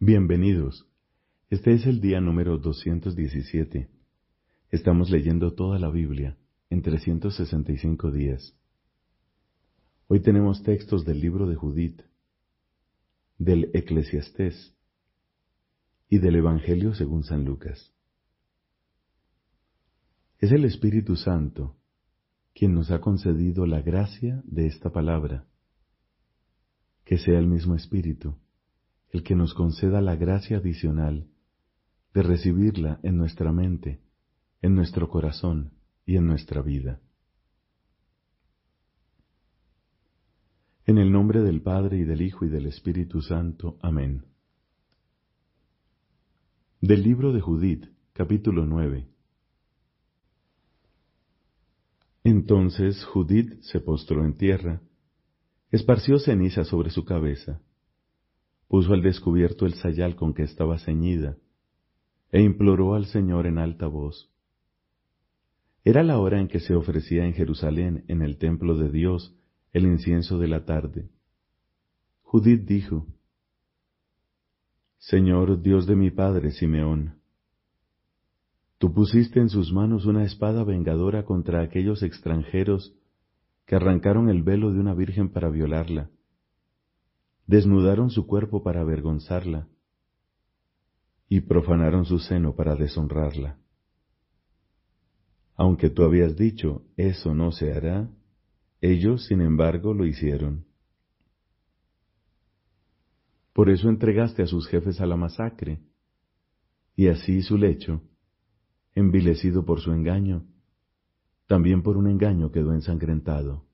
Bienvenidos. Este es el día número 217. Estamos leyendo toda la Biblia en 365 días. Hoy tenemos textos del libro de Judith, del Eclesiastés y del Evangelio según San Lucas. Es el Espíritu Santo quien nos ha concedido la gracia de esta palabra. Que sea el mismo Espíritu el que nos conceda la gracia adicional de recibirla en nuestra mente, en nuestro corazón y en nuestra vida. En el nombre del Padre y del Hijo y del Espíritu Santo. Amén. Del libro de Judith, capítulo 9. Entonces Judith se postró en tierra, esparció ceniza sobre su cabeza, puso al descubierto el sayal con que estaba ceñida, e imploró al Señor en alta voz. Era la hora en que se ofrecía en Jerusalén, en el templo de Dios, el incienso de la tarde. Judith dijo, Señor Dios de mi padre Simeón, tú pusiste en sus manos una espada vengadora contra aquellos extranjeros que arrancaron el velo de una virgen para violarla desnudaron su cuerpo para avergonzarla y profanaron su seno para deshonrarla. Aunque tú habías dicho, eso no se hará, ellos, sin embargo, lo hicieron. Por eso entregaste a sus jefes a la masacre, y así su lecho, envilecido por su engaño, también por un engaño quedó ensangrentado.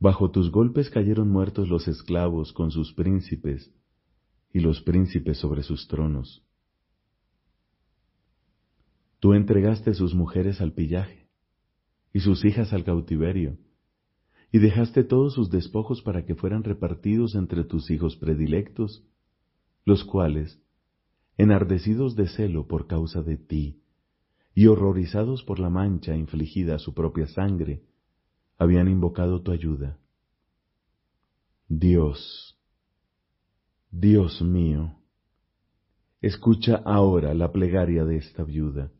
Bajo tus golpes cayeron muertos los esclavos con sus príncipes y los príncipes sobre sus tronos. Tú entregaste sus mujeres al pillaje y sus hijas al cautiverio, y dejaste todos sus despojos para que fueran repartidos entre tus hijos predilectos, los cuales, enardecidos de celo por causa de ti, y horrorizados por la mancha infligida a su propia sangre, habían invocado tu ayuda. Dios, Dios mío, escucha ahora la plegaria de esta viuda.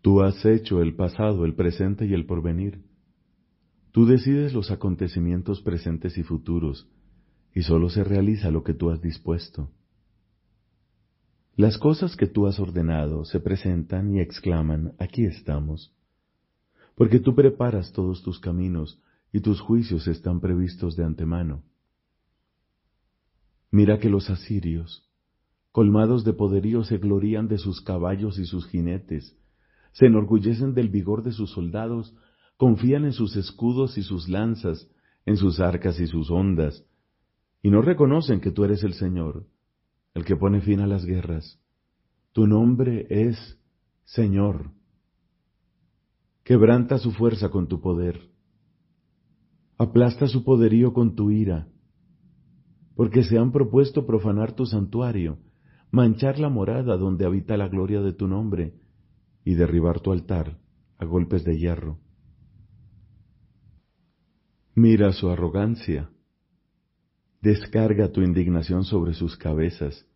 Tú has hecho el pasado, el presente y el porvenir. Tú decides los acontecimientos presentes y futuros, y sólo se realiza lo que tú has dispuesto. Las cosas que tú has ordenado se presentan y exclaman, aquí estamos porque tú preparas todos tus caminos y tus juicios están previstos de antemano. Mira que los asirios, colmados de poderío, se glorían de sus caballos y sus jinetes, se enorgullecen del vigor de sus soldados, confían en sus escudos y sus lanzas, en sus arcas y sus ondas, y no reconocen que tú eres el Señor, el que pone fin a las guerras. Tu nombre es Señor. Quebranta su fuerza con tu poder. Aplasta su poderío con tu ira. Porque se han propuesto profanar tu santuario, manchar la morada donde habita la gloria de tu nombre, y derribar tu altar a golpes de hierro. Mira su arrogancia. Descarga tu indignación sobre sus cabezas.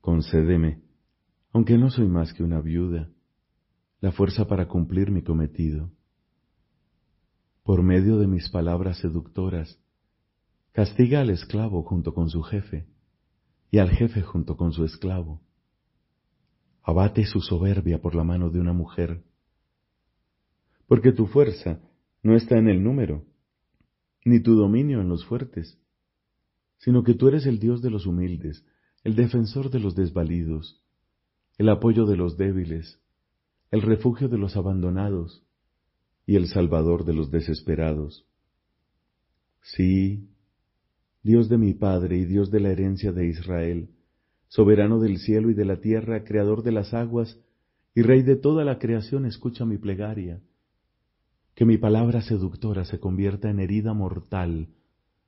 Concédeme, aunque no soy más que una viuda la fuerza para cumplir mi cometido. Por medio de mis palabras seductoras, castiga al esclavo junto con su jefe y al jefe junto con su esclavo. Abate su soberbia por la mano de una mujer, porque tu fuerza no está en el número, ni tu dominio en los fuertes, sino que tú eres el Dios de los humildes, el defensor de los desvalidos, el apoyo de los débiles, el refugio de los abandonados y el salvador de los desesperados. Sí, Dios de mi Padre y Dios de la herencia de Israel, soberano del cielo y de la tierra, creador de las aguas y rey de toda la creación, escucha mi plegaria. Que mi palabra seductora se convierta en herida mortal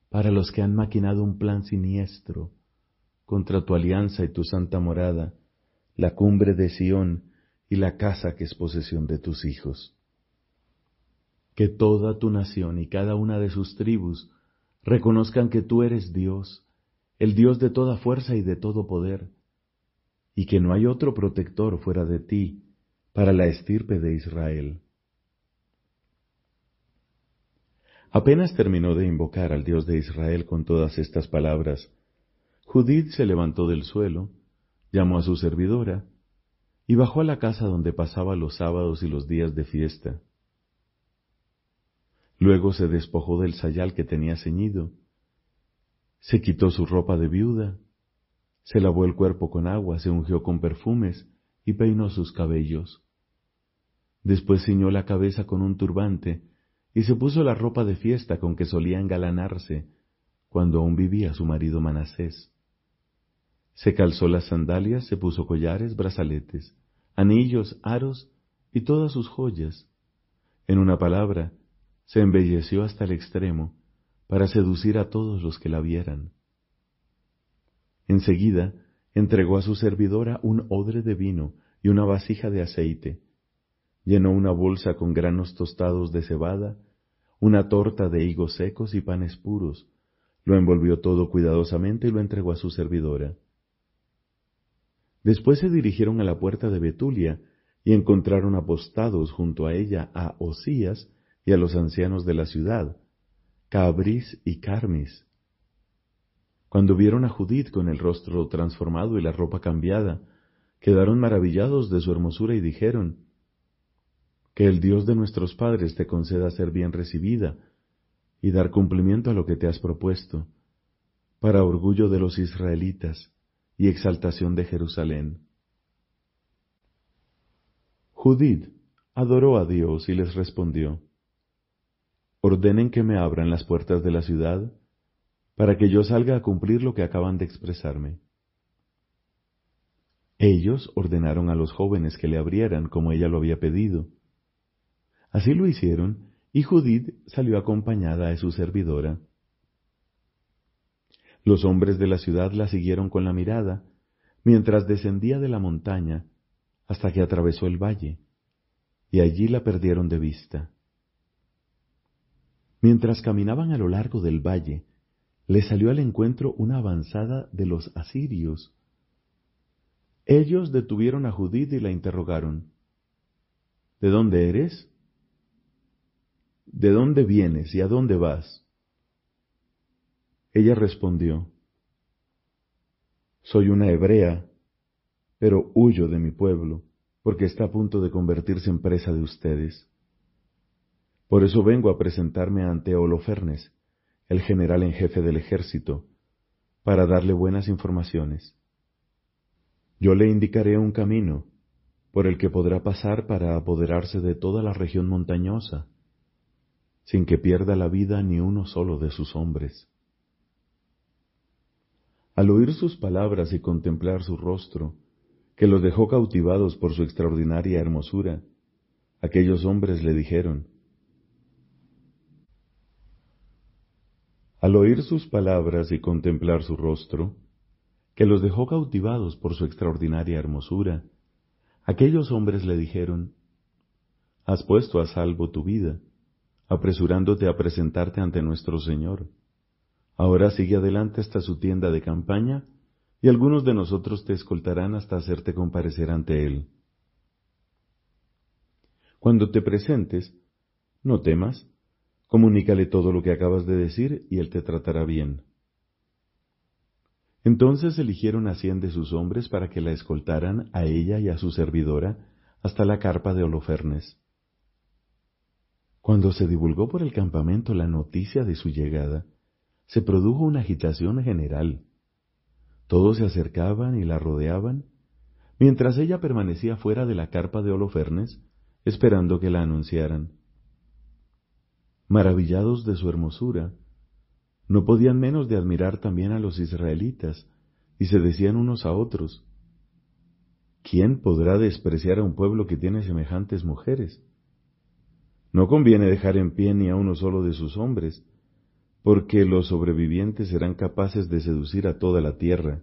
para los que han maquinado un plan siniestro contra tu alianza y tu santa morada, la cumbre de Sión, y la casa que es posesión de tus hijos. Que toda tu nación y cada una de sus tribus reconozcan que tú eres Dios, el Dios de toda fuerza y de todo poder, y que no hay otro protector fuera de ti para la estirpe de Israel. Apenas terminó de invocar al Dios de Israel con todas estas palabras, Judith se levantó del suelo, llamó a su servidora, y bajó a la casa donde pasaba los sábados y los días de fiesta. Luego se despojó del sayal que tenía ceñido, se quitó su ropa de viuda, se lavó el cuerpo con agua, se ungió con perfumes y peinó sus cabellos. Después ciñó la cabeza con un turbante y se puso la ropa de fiesta con que solía engalanarse cuando aún vivía su marido Manasés. Se calzó las sandalias, se puso collares, brazaletes, anillos, aros y todas sus joyas. En una palabra, se embelleció hasta el extremo para seducir a todos los que la vieran. Enseguida entregó a su servidora un odre de vino y una vasija de aceite, llenó una bolsa con granos tostados de cebada, una torta de higos secos y panes puros, lo envolvió todo cuidadosamente y lo entregó a su servidora. Después se dirigieron a la puerta de Betulia y encontraron apostados junto a ella a Osías y a los ancianos de la ciudad, Cabris y Carmis. Cuando vieron a Judith con el rostro transformado y la ropa cambiada, quedaron maravillados de su hermosura y dijeron, Que el Dios de nuestros padres te conceda ser bien recibida y dar cumplimiento a lo que te has propuesto, para orgullo de los israelitas y exaltación de Jerusalén. Judith adoró a Dios y les respondió, Ordenen que me abran las puertas de la ciudad, para que yo salga a cumplir lo que acaban de expresarme. Ellos ordenaron a los jóvenes que le abrieran como ella lo había pedido. Así lo hicieron, y Judith salió acompañada de su servidora. Los hombres de la ciudad la siguieron con la mirada, mientras descendía de la montaña hasta que atravesó el valle, y allí la perdieron de vista. Mientras caminaban a lo largo del valle, le salió al encuentro una avanzada de los asirios. Ellos detuvieron a Judith y la interrogaron. ¿De dónde eres? ¿De dónde vienes y a dónde vas? Ella respondió, Soy una hebrea, pero huyo de mi pueblo, porque está a punto de convertirse en presa de ustedes. Por eso vengo a presentarme ante Holofernes, el general en jefe del ejército, para darle buenas informaciones. Yo le indicaré un camino por el que podrá pasar para apoderarse de toda la región montañosa, sin que pierda la vida ni uno solo de sus hombres. Al oír sus palabras y contemplar su rostro, que los dejó cautivados por su extraordinaria hermosura, aquellos hombres le dijeron, Al oír sus palabras y contemplar su rostro, que los dejó cautivados por su extraordinaria hermosura, aquellos hombres le dijeron, Has puesto a salvo tu vida, apresurándote a presentarte ante nuestro Señor. Ahora sigue adelante hasta su tienda de campaña, y algunos de nosotros te escoltarán hasta hacerte comparecer ante él. Cuando te presentes, no temas, comunícale todo lo que acabas de decir y él te tratará bien. Entonces eligieron a cien de sus hombres para que la escoltaran a ella y a su servidora hasta la carpa de Holofernes. Cuando se divulgó por el campamento la noticia de su llegada, se produjo una agitación general. Todos se acercaban y la rodeaban, mientras ella permanecía fuera de la carpa de Holofernes, esperando que la anunciaran. Maravillados de su hermosura, no podían menos de admirar también a los israelitas, y se decían unos a otros, ¿quién podrá despreciar a un pueblo que tiene semejantes mujeres? No conviene dejar en pie ni a uno solo de sus hombres, porque los sobrevivientes serán capaces de seducir a toda la tierra.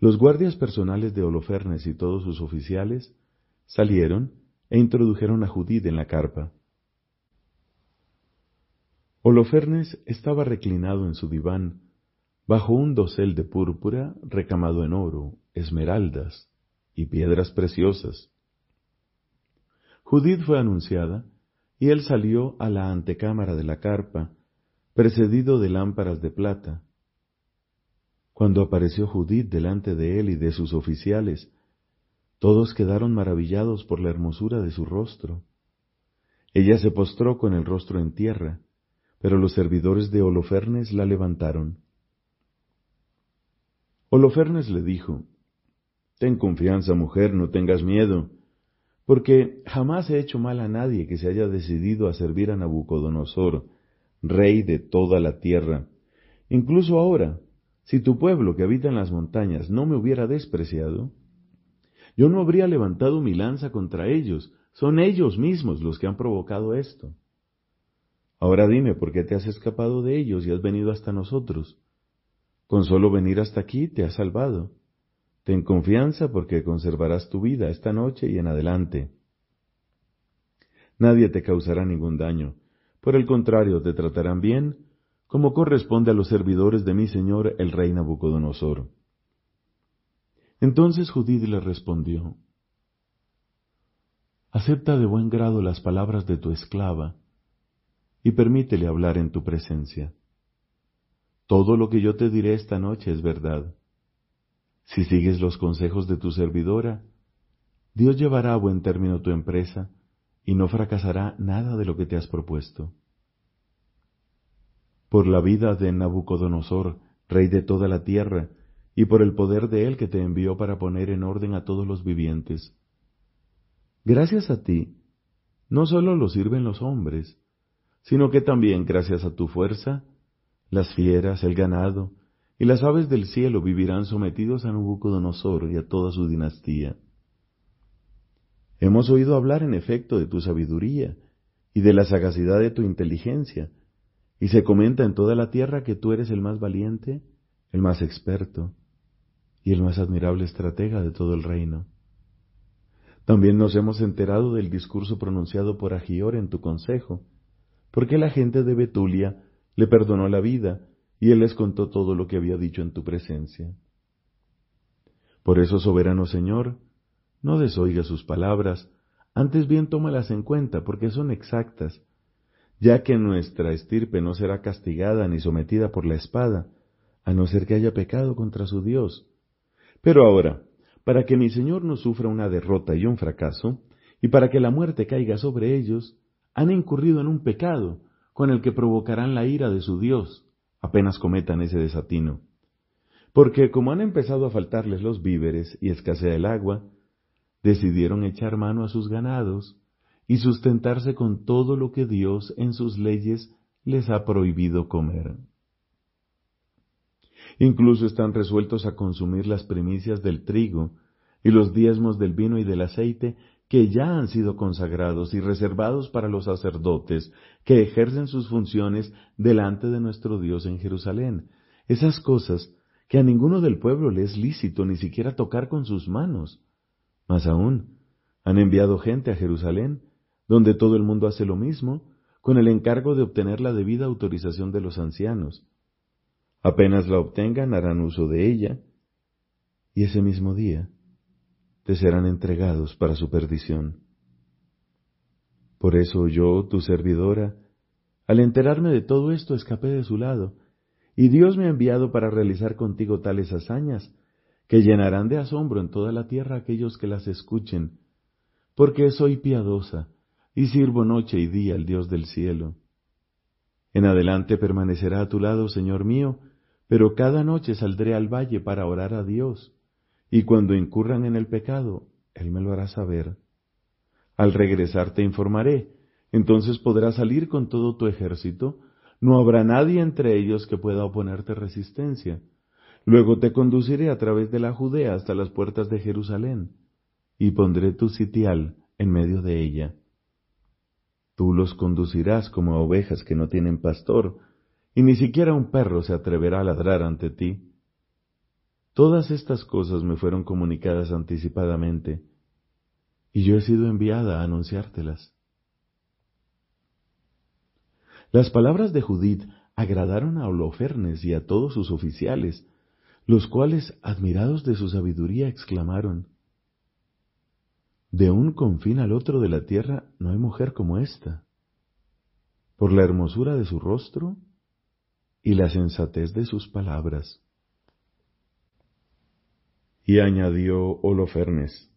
Los guardias personales de Holofernes y todos sus oficiales salieron e introdujeron a Judith en la carpa. Holofernes estaba reclinado en su diván, bajo un dosel de púrpura recamado en oro, esmeraldas y piedras preciosas. Judith fue anunciada, y él salió a la antecámara de la carpa, precedido de lámparas de plata. Cuando apareció Judith delante de él y de sus oficiales, todos quedaron maravillados por la hermosura de su rostro. Ella se postró con el rostro en tierra, pero los servidores de Holofernes la levantaron. Holofernes le dijo, Ten confianza, mujer, no tengas miedo, porque jamás he hecho mal a nadie que se haya decidido a servir a Nabucodonosor, rey de toda la tierra. Incluso ahora, si tu pueblo que habita en las montañas no me hubiera despreciado, yo no habría levantado mi lanza contra ellos, son ellos mismos los que han provocado esto. Ahora dime por qué te has escapado de ellos y has venido hasta nosotros. Con solo venir hasta aquí te has salvado. Ten confianza porque conservarás tu vida esta noche y en adelante. Nadie te causará ningún daño. Por el contrario, te tratarán bien, como corresponde a los servidores de mi señor el rey Nabucodonosor. Entonces Judith le respondió, Acepta de buen grado las palabras de tu esclava y permítele hablar en tu presencia. Todo lo que yo te diré esta noche es verdad. Si sigues los consejos de tu servidora, Dios llevará a buen término tu empresa y no fracasará nada de lo que te has propuesto. Por la vida de Nabucodonosor, rey de toda la tierra, y por el poder de Él que te envió para poner en orden a todos los vivientes. Gracias a ti, no solo lo sirven los hombres, sino que también gracias a tu fuerza, las fieras, el ganado y las aves del cielo vivirán sometidos a Nabucodonosor y a toda su dinastía. Hemos oído hablar en efecto de tu sabiduría y de la sagacidad de tu inteligencia, y se comenta en toda la tierra que tú eres el más valiente, el más experto, y el más admirable estratega de todo el reino. También nos hemos enterado del discurso pronunciado por Agior en tu consejo, porque la gente de Betulia le perdonó la vida y él les contó todo lo que había dicho en tu presencia. Por eso, soberano Señor, no desoiga sus palabras, antes bien tómalas en cuenta, porque son exactas, ya que nuestra estirpe no será castigada ni sometida por la espada, a no ser que haya pecado contra su Dios, pero ahora, para que mi Señor no sufra una derrota y un fracaso, y para que la muerte caiga sobre ellos, han incurrido en un pecado con el que provocarán la ira de su Dios apenas cometan ese desatino. Porque como han empezado a faltarles los víveres y escasea el agua, decidieron echar mano a sus ganados y sustentarse con todo lo que Dios en sus leyes les ha prohibido comer. Incluso están resueltos a consumir las primicias del trigo y los diezmos del vino y del aceite que ya han sido consagrados y reservados para los sacerdotes que ejercen sus funciones delante de nuestro Dios en Jerusalén. Esas cosas que a ninguno del pueblo le es lícito ni siquiera tocar con sus manos. Más aún, han enviado gente a Jerusalén, donde todo el mundo hace lo mismo, con el encargo de obtener la debida autorización de los ancianos. Apenas la obtengan harán uso de ella, y ese mismo día te serán entregados para su perdición. Por eso yo, tu servidora, al enterarme de todo esto, escapé de su lado, y Dios me ha enviado para realizar contigo tales hazañas, que llenarán de asombro en toda la tierra aquellos que las escuchen, porque soy piadosa, y sirvo noche y día al Dios del cielo. En adelante permanecerá a tu lado, Señor mío, pero cada noche saldré al valle para orar a Dios, y cuando incurran en el pecado, Él me lo hará saber. Al regresar te informaré, entonces podrás salir con todo tu ejército, no habrá nadie entre ellos que pueda oponerte resistencia. Luego te conduciré a través de la Judea hasta las puertas de Jerusalén, y pondré tu sitial en medio de ella. Tú los conducirás como a ovejas que no tienen pastor, y ni siquiera un perro se atreverá a ladrar ante ti. Todas estas cosas me fueron comunicadas anticipadamente, y yo he sido enviada a anunciártelas. Las palabras de Judith agradaron a Holofernes y a todos sus oficiales, los cuales, admirados de su sabiduría, exclamaron, De un confín al otro de la tierra no hay mujer como esta. Por la hermosura de su rostro y la sensatez de sus palabras. Y añadió Holofernes,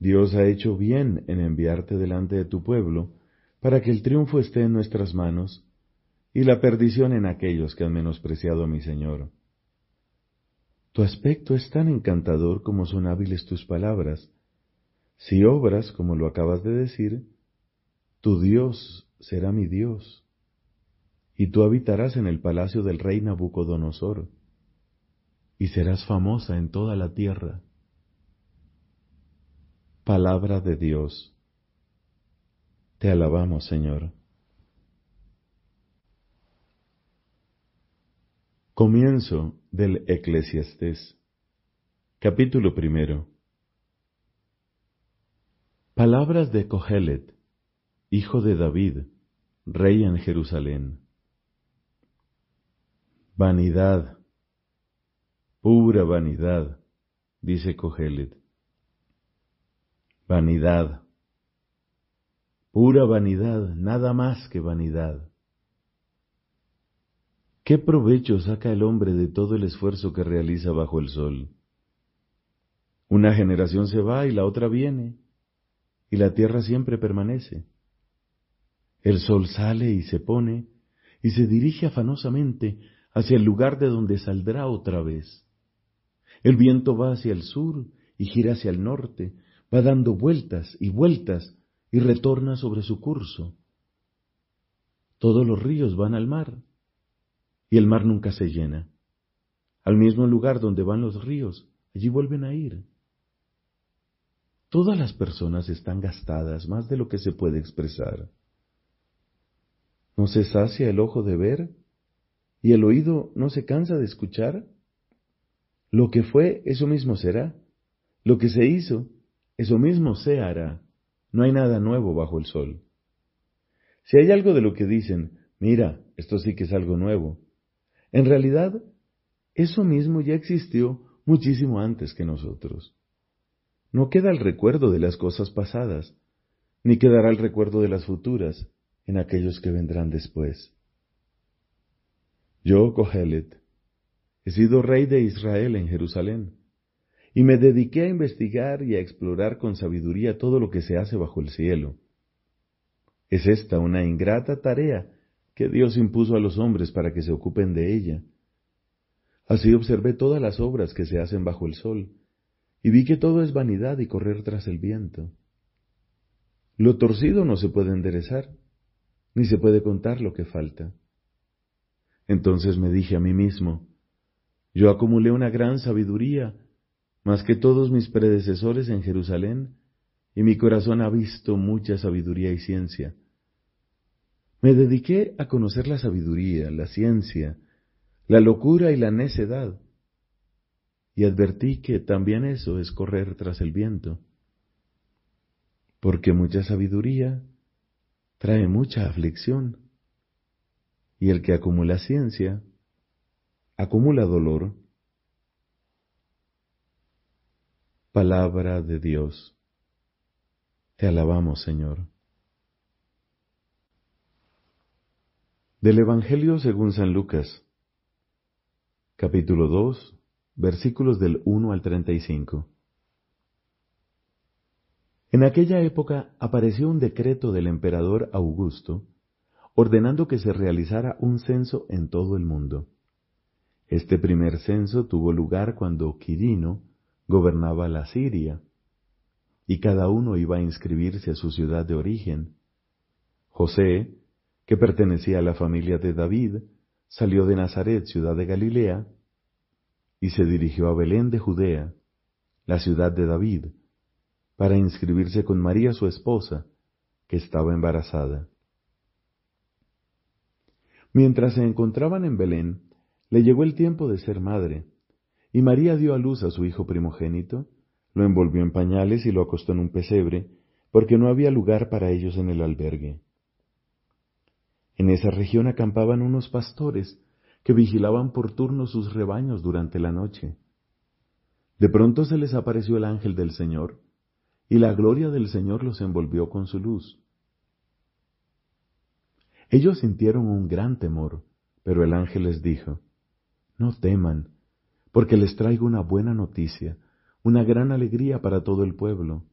Dios ha hecho bien en enviarte delante de tu pueblo, para que el triunfo esté en nuestras manos y la perdición en aquellos que han menospreciado a mi Señor. Tu aspecto es tan encantador como son hábiles tus palabras. Si obras como lo acabas de decir, tu Dios será mi Dios, y tú habitarás en el palacio del rey Nabucodonosor, y serás famosa en toda la tierra. Palabra de Dios. Te alabamos, Señor. Comienzo del Eclesiastés. Capítulo primero. Palabras de Cogelet, hijo de David, rey en Jerusalén. Vanidad, pura vanidad, dice Cogelet. Vanidad Pura vanidad, nada más que vanidad. ¿Qué provecho saca el hombre de todo el esfuerzo que realiza bajo el sol? Una generación se va y la otra viene, y la tierra siempre permanece. El sol sale y se pone, y se dirige afanosamente hacia el lugar de donde saldrá otra vez. El viento va hacia el sur y gira hacia el norte, va dando vueltas y vueltas y retorna sobre su curso. Todos los ríos van al mar y el mar nunca se llena. Al mismo lugar donde van los ríos, allí vuelven a ir. Todas las personas están gastadas más de lo que se puede expresar. ¿No se sacia el ojo de ver y el oído no se cansa de escuchar? Lo que fue, eso mismo será. Lo que se hizo, eso mismo se hará. No hay nada nuevo bajo el sol. Si hay algo de lo que dicen, mira, esto sí que es algo nuevo, en realidad, eso mismo ya existió muchísimo antes que nosotros. No queda el recuerdo de las cosas pasadas, ni quedará el recuerdo de las futuras en aquellos que vendrán después. Yo, Kohelet, he sido rey de Israel en Jerusalén y me dediqué a investigar y a explorar con sabiduría todo lo que se hace bajo el cielo. Es esta una ingrata tarea que Dios impuso a los hombres para que se ocupen de ella. Así observé todas las obras que se hacen bajo el sol, y vi que todo es vanidad y correr tras el viento. Lo torcido no se puede enderezar, ni se puede contar lo que falta. Entonces me dije a mí mismo, yo acumulé una gran sabiduría más que todos mis predecesores en Jerusalén, y mi corazón ha visto mucha sabiduría y ciencia. Me dediqué a conocer la sabiduría, la ciencia, la locura y la necedad, y advertí que también eso es correr tras el viento, porque mucha sabiduría trae mucha aflicción, y el que acumula ciencia acumula dolor. Palabra de Dios. Te alabamos, Señor. Del Evangelio según San Lucas, capítulo 2, versículos del 1 al 35. En aquella época apareció un decreto del emperador Augusto ordenando que se realizara un censo en todo el mundo. Este primer censo tuvo lugar cuando Quirino, gobernaba la Siria, y cada uno iba a inscribirse a su ciudad de origen. José, que pertenecía a la familia de David, salió de Nazaret, ciudad de Galilea, y se dirigió a Belén de Judea, la ciudad de David, para inscribirse con María su esposa, que estaba embarazada. Mientras se encontraban en Belén, le llegó el tiempo de ser madre, y María dio a luz a su hijo primogénito, lo envolvió en pañales y lo acostó en un pesebre, porque no había lugar para ellos en el albergue. En esa región acampaban unos pastores que vigilaban por turno sus rebaños durante la noche. De pronto se les apareció el ángel del Señor, y la gloria del Señor los envolvió con su luz. Ellos sintieron un gran temor, pero el ángel les dijo, No teman, porque les traigo una buena noticia, una gran alegría para todo el pueblo.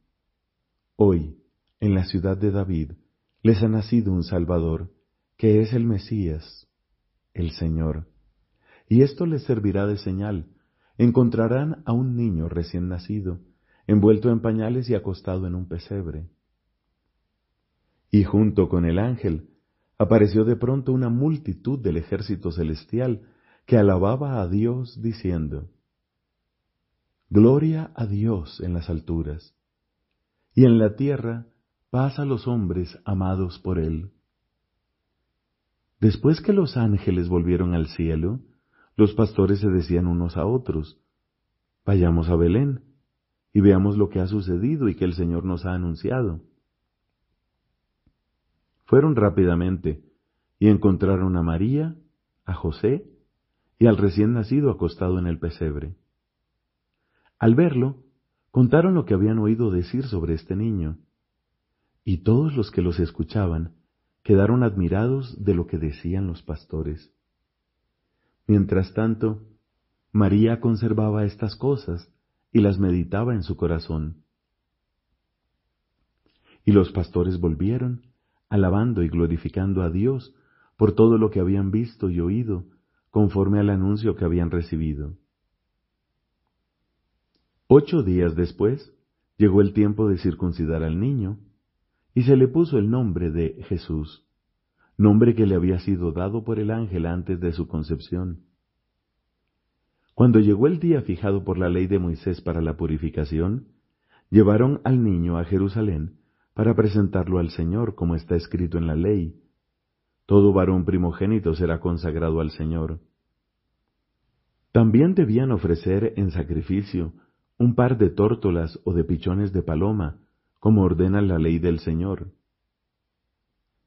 Hoy, en la ciudad de David, les ha nacido un Salvador, que es el Mesías, el Señor. Y esto les servirá de señal. Encontrarán a un niño recién nacido, envuelto en pañales y acostado en un pesebre. Y junto con el ángel apareció de pronto una multitud del ejército celestial que alababa a Dios diciendo, Gloria a Dios en las alturas, y en la tierra paz a los hombres amados por Él. Después que los ángeles volvieron al cielo, los pastores se decían unos a otros, Vayamos a Belén y veamos lo que ha sucedido y que el Señor nos ha anunciado. Fueron rápidamente y encontraron a María, a José y al recién nacido acostado en el pesebre. Al verlo, contaron lo que habían oído decir sobre este niño, y todos los que los escuchaban quedaron admirados de lo que decían los pastores. Mientras tanto, María conservaba estas cosas y las meditaba en su corazón. Y los pastores volvieron alabando y glorificando a Dios por todo lo que habían visto y oído, conforme al anuncio que habían recibido. Ocho días después llegó el tiempo de circuncidar al niño, y se le puso el nombre de Jesús, nombre que le había sido dado por el ángel antes de su concepción. Cuando llegó el día fijado por la ley de Moisés para la purificación, llevaron al niño a Jerusalén para presentarlo al Señor, como está escrito en la ley. Todo varón primogénito será consagrado al Señor. También debían ofrecer en sacrificio un par de tórtolas o de pichones de paloma, como ordena la ley del Señor.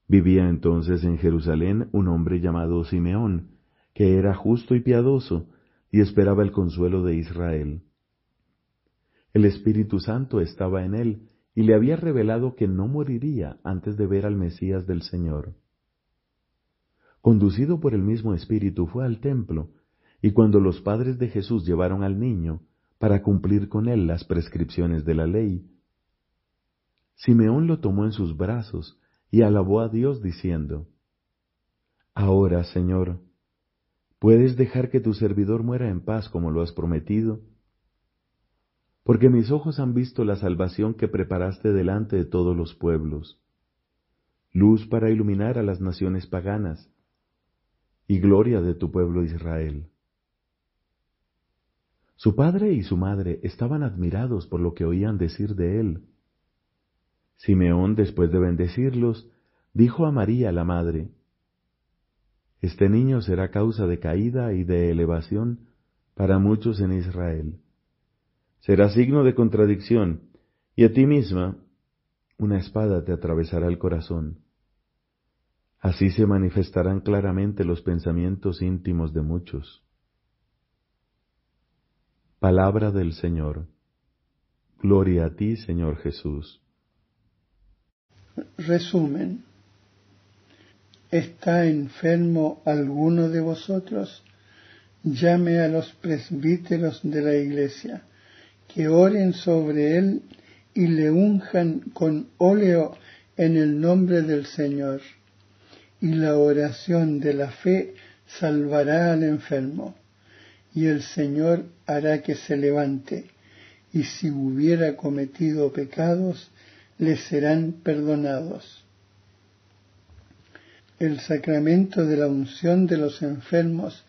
Vivía entonces en Jerusalén un hombre llamado Simeón, que era justo y piadoso, y esperaba el consuelo de Israel. El Espíritu Santo estaba en él, y le había revelado que no moriría antes de ver al Mesías del Señor. Conducido por el mismo Espíritu fue al templo, y cuando los padres de Jesús llevaron al niño para cumplir con él las prescripciones de la ley, Simeón lo tomó en sus brazos y alabó a Dios diciendo, Ahora, Señor, ¿puedes dejar que tu servidor muera en paz como lo has prometido? porque mis ojos han visto la salvación que preparaste delante de todos los pueblos, luz para iluminar a las naciones paganas y gloria de tu pueblo Israel. Su padre y su madre estaban admirados por lo que oían decir de él. Simeón, después de bendecirlos, dijo a María la madre, Este niño será causa de caída y de elevación para muchos en Israel será signo de contradicción, y a ti misma una espada te atravesará el corazón. Así se manifestarán claramente los pensamientos íntimos de muchos. Palabra del Señor. Gloria a ti, Señor Jesús. Resumen. ¿Está enfermo alguno de vosotros? Llame a los presbíteros de la iglesia que oren sobre él y le unjan con óleo en el nombre del Señor. Y la oración de la fe salvará al enfermo, y el Señor hará que se levante, y si hubiera cometido pecados, le serán perdonados. El sacramento de la unción de los enfermos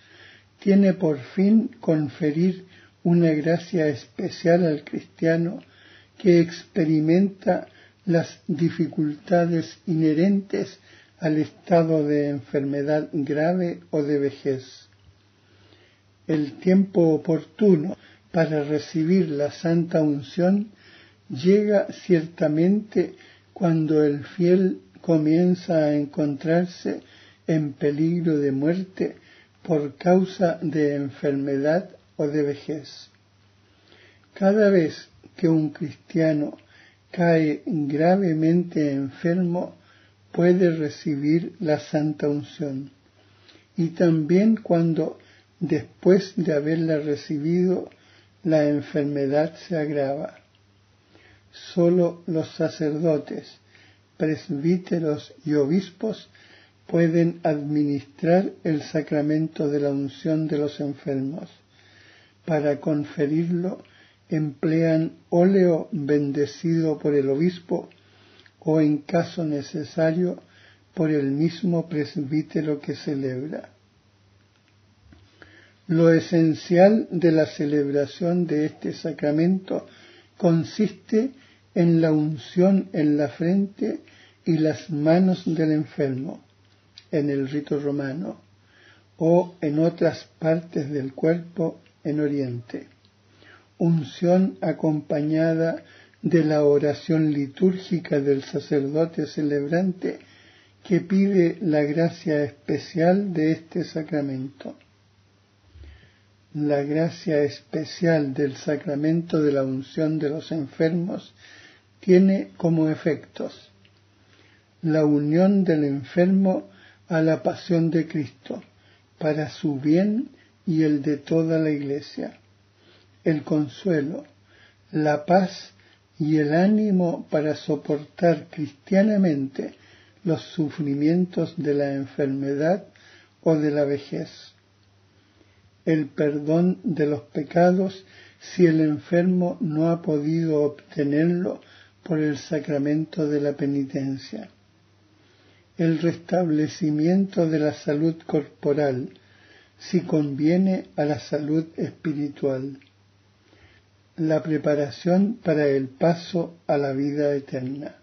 tiene por fin conferir una gracia especial al cristiano que experimenta las dificultades inherentes al estado de enfermedad grave o de vejez. El tiempo oportuno para recibir la santa unción llega ciertamente cuando el fiel comienza a encontrarse en peligro de muerte por causa de enfermedad o de vejez. Cada vez que un cristiano cae gravemente enfermo, puede recibir la santa unción. Y también cuando, después de haberla recibido, la enfermedad se agrava. Solo los sacerdotes, presbíteros y obispos pueden administrar el sacramento de la unción de los enfermos. Para conferirlo emplean óleo bendecido por el obispo o en caso necesario por el mismo presbítero que celebra. Lo esencial de la celebración de este sacramento consiste en la unción en la frente y las manos del enfermo, en el rito romano, o en otras partes del cuerpo en Oriente. Unción acompañada de la oración litúrgica del sacerdote celebrante que pide la gracia especial de este sacramento. La gracia especial del sacramento de la unción de los enfermos tiene como efectos la unión del enfermo a la pasión de Cristo para su bien y el de toda la Iglesia, el consuelo, la paz y el ánimo para soportar cristianamente los sufrimientos de la enfermedad o de la vejez, el perdón de los pecados si el enfermo no ha podido obtenerlo por el sacramento de la penitencia, el restablecimiento de la salud corporal si conviene a la salud espiritual la preparación para el paso a la vida eterna.